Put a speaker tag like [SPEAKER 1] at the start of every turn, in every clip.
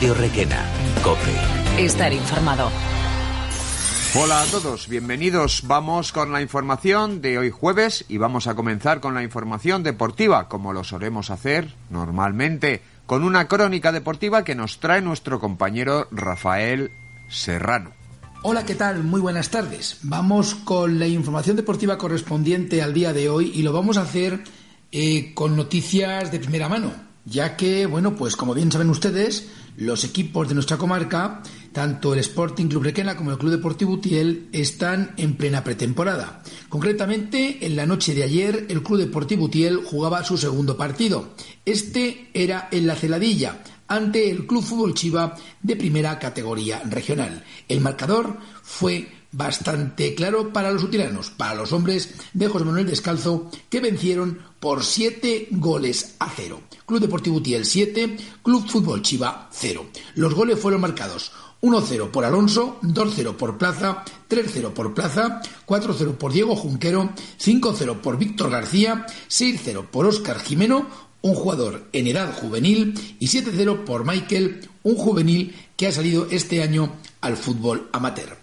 [SPEAKER 1] Radio Requena, Cope.
[SPEAKER 2] Estar informado.
[SPEAKER 3] Hola a todos, bienvenidos. Vamos con la información de hoy jueves y vamos a comenzar con la información deportiva, como lo solemos hacer normalmente, con una crónica deportiva que nos trae nuestro compañero Rafael Serrano.
[SPEAKER 4] Hola, ¿qué tal? Muy buenas tardes. Vamos con la información deportiva correspondiente al día de hoy y lo vamos a hacer eh, con noticias de primera mano, ya que, bueno, pues como bien saben ustedes, los equipos de nuestra comarca, tanto el Sporting Club Requena como el Club Deportivo Utiel, están en plena pretemporada. Concretamente, en la noche de ayer, el Club Deportivo Utiel jugaba su segundo partido. Este era en la Celadilla, ante el Club Fútbol Chiva de primera categoría regional. El marcador fue bastante claro para los utilanos, para los hombres de José Manuel Descalzo, que vencieron por 7 goles a 0. Club Deportivo Utiel 7, Club Fútbol Chiva 0. Los goles fueron marcados 1-0 por Alonso, 2-0 por Plaza, 3-0 por Plaza, 4-0 por Diego Junquero, 5-0 por Víctor García, 6-0 por Óscar Jimeno, un jugador en edad juvenil, y 7-0 por Michael, un juvenil que ha salido este año al fútbol amateur.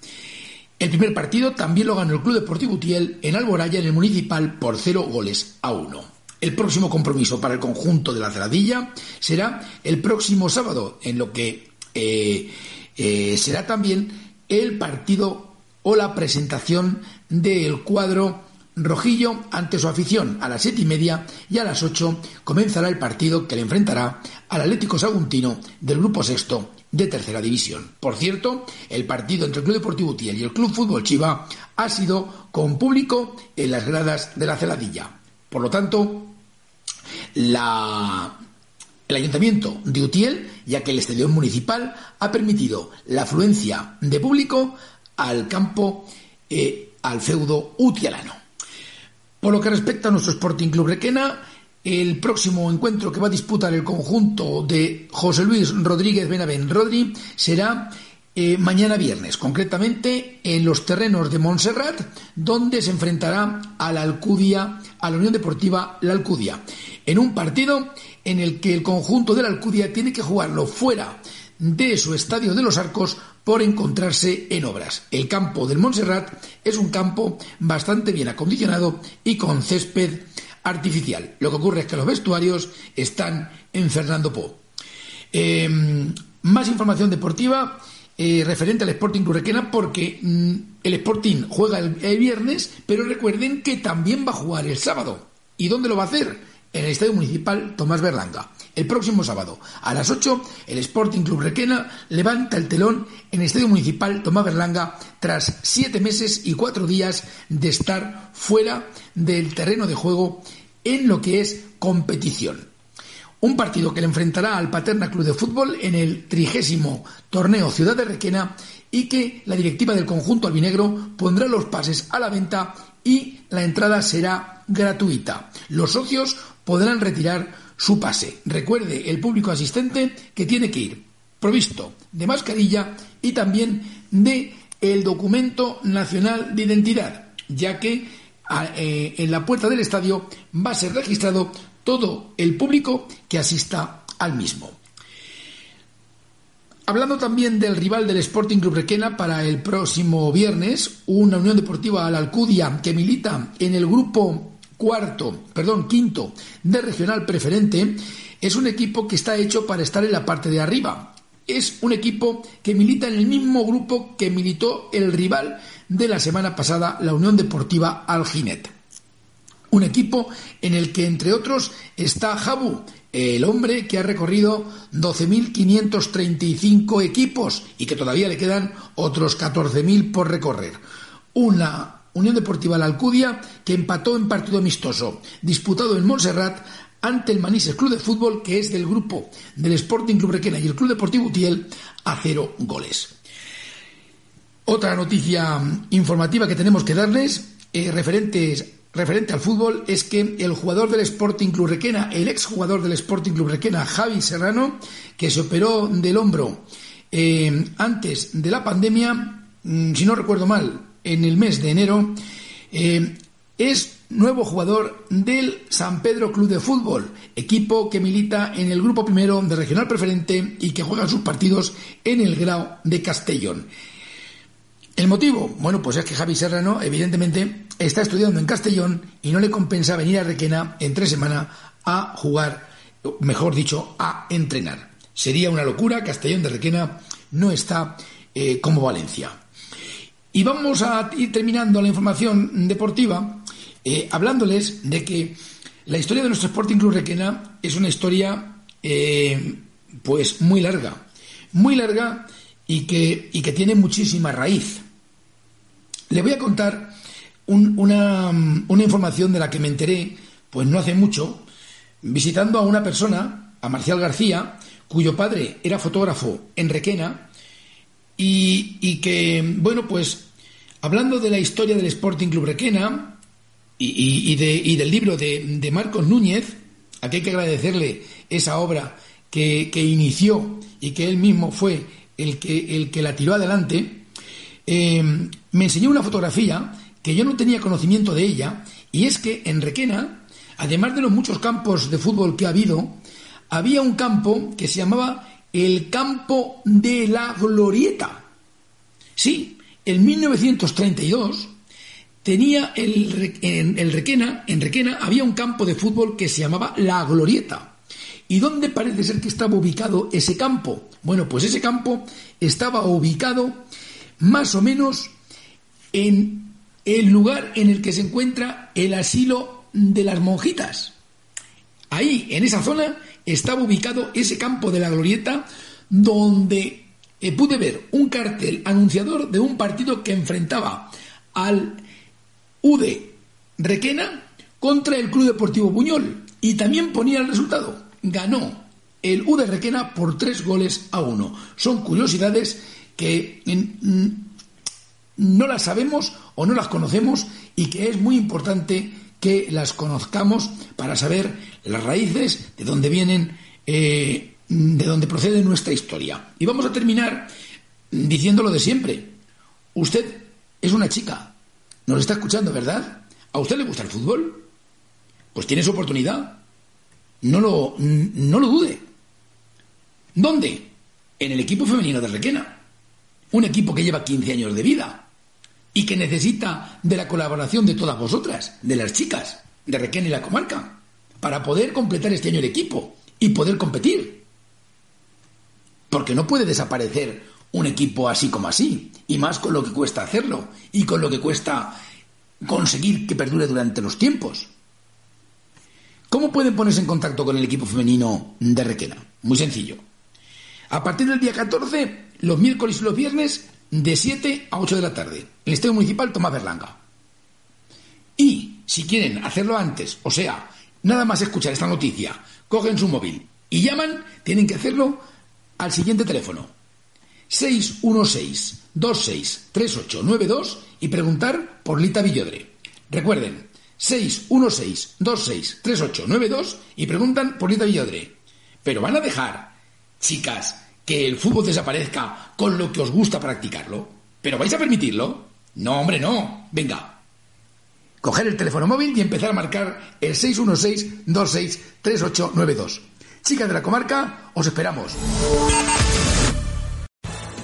[SPEAKER 4] El primer partido también lo ganó el Club Deportivo Utiel en Alboraya, en el Municipal, por 0 goles a 1. El próximo compromiso para el conjunto de la Ceradilla será el próximo sábado, en lo que eh, eh, será también el partido o la presentación del cuadro rojillo ante su afición a las siete y media y a las ocho comenzará el partido que le enfrentará al Atlético Saguntino del grupo sexto de tercera división. Por cierto, el partido entre el Club Deportivo Utiel y el Club Fútbol Chiva ha sido con público en las gradas de la Celadilla. Por lo tanto, la, el Ayuntamiento de Utiel, ya que el estadio municipal ha permitido la afluencia de público al campo, eh, al feudo utialano. Por lo que respecta a nuestro Sporting Club Requena, el próximo encuentro que va a disputar el conjunto de José Luis Rodríguez Benavén Rodri será eh, mañana viernes, concretamente en los terrenos de Montserrat, donde se enfrentará a la Alcudia, a la Unión Deportiva La Alcudia, en un partido en el que el conjunto de la Alcudia tiene que jugarlo fuera de su estadio de los Arcos por encontrarse en obras. El campo del Montserrat es un campo bastante bien acondicionado y con césped artificial. Lo que ocurre es que los vestuarios están en Fernando Po. Em, más información deportiva eh, referente al Sporting Club porque mm, el Sporting juega el viernes, pero recuerden que también va a jugar el sábado. ¿Y dónde lo va a hacer? En el Estadio Municipal Tomás Berlanga. El próximo sábado, a las 8, el Sporting Club Requena levanta el telón en el Estadio Municipal Tomás Berlanga tras siete meses y cuatro días de estar fuera del terreno de juego en lo que es competición. Un partido que le enfrentará al Paterna Club de Fútbol en el trigésimo torneo Ciudad de Requena y que la directiva del conjunto albinegro pondrá los pases a la venta y la entrada será gratuita. Los socios podrán retirar su pase. Recuerde el público asistente que tiene que ir provisto de mascarilla y también de el documento nacional de identidad, ya que eh, en la puerta del estadio va a ser registrado todo el público que asista al mismo. Hablando también del rival del Sporting Club Requena para el próximo viernes, una Unión Deportiva la Alcudia que milita en el grupo cuarto, perdón, quinto de regional preferente, es un equipo que está hecho para estar en la parte de arriba. Es un equipo que milita en el mismo grupo que militó el rival de la semana pasada, la Unión Deportiva Alginet. Un equipo en el que, entre otros, está Jabu, el hombre que ha recorrido 12.535 equipos y que todavía le quedan otros 14.000 por recorrer. Una Unión Deportiva La Alcudia, que empató en partido amistoso, disputado en Montserrat ante el Manises Club de Fútbol, que es del grupo del Sporting Club Requena y el Club Deportivo Utiel, a cero goles. Otra noticia informativa que tenemos que darles, eh, referente al fútbol, es que el jugador del Sporting Club Requena, el exjugador del Sporting Club Requena, Javi Serrano, que se operó del hombro eh, antes de la pandemia, mm, si no recuerdo mal, en el mes de enero, eh, es nuevo jugador del San Pedro Club de Fútbol, equipo que milita en el grupo primero de Regional Preferente y que juega sus partidos en el Grau de Castellón. ¿El motivo? Bueno, pues es que Javi Serrano, evidentemente, está estudiando en Castellón y no le compensa venir a Requena en tres semanas a jugar, mejor dicho, a entrenar. Sería una locura, Castellón de Requena no está eh, como Valencia. Y vamos a ir terminando la información deportiva eh, hablándoles de que la historia de nuestro Sporting Club Requena es una historia eh, pues muy larga, muy larga y que, y que tiene muchísima raíz. Le voy a contar una, una información de la que me enteré pues no hace mucho visitando a una persona, a Marcial García, cuyo padre era fotógrafo en Requena y, y que, bueno, pues hablando de la historia del Sporting Club Requena y, del libro de, Marcos Núñez, a que hay que agradecerle esa obra que, inició y que él mismo fue el que, el que la tiró adelante, eh, me enseñó una fotografía que yo no tenía conocimiento de ella, y es que en Requena, además de los muchos campos de fútbol que ha habido, había un campo que se llamaba el Campo de la Glorieta. Sí, en 1932 tenía en, Requena, en Requena había un campo de fútbol que se llamaba La Glorieta. ¿Y dónde parece ser que estaba ubicado ese campo? Bueno, pues ese campo estaba ubicado más o menos en el lugar en el que se encuentra el asilo de las monjitas. Ahí, en esa zona, estaba ubicado ese campo de la glorieta donde eh, pude ver un cartel anunciador de un partido que enfrentaba al UD Requena contra el Club Deportivo Buñol y también ponía el resultado. Ganó el UD Requena por tres goles a uno. Son curiosidades que mm, no las sabemos o no las conocemos y que es muy importante que las conozcamos para saber las raíces de dónde vienen eh, de donde procede nuestra historia. Y vamos a terminar diciendo lo de siempre. Usted es una chica, nos está escuchando, ¿verdad? ¿A usted le gusta el fútbol? Pues tiene su oportunidad. No lo, no lo dude. ¿Dónde? En el equipo femenino de Requena. Un equipo que lleva 15 años de vida y que necesita de la colaboración de todas vosotras, de las chicas de Requena y la comarca, para poder completar este año el equipo y poder competir. Porque no puede desaparecer un equipo así como así, y más con lo que cuesta hacerlo, y con lo que cuesta conseguir que perdure durante los tiempos. ¿Cómo pueden ponerse en contacto con el equipo femenino de Requena? Muy sencillo. A partir del día 14, los miércoles y los viernes, de 7 a 8 de la tarde, en el Estadio Municipal Tomás Berlanga. Y si quieren hacerlo antes, o sea, nada más escuchar esta noticia, cogen su móvil y llaman, tienen que hacerlo al siguiente teléfono 616-263892 y preguntar por Lita Villodre. Recuerden, 616-263892 y preguntan por Lita Villodre. Pero van a dejar, chicas, que el fútbol desaparezca con lo que os gusta practicarlo. ¿Pero vais a permitirlo? No, hombre, no. Venga. Coger el teléfono móvil y empezar a marcar el 616-263892. Chicas de la comarca, os esperamos.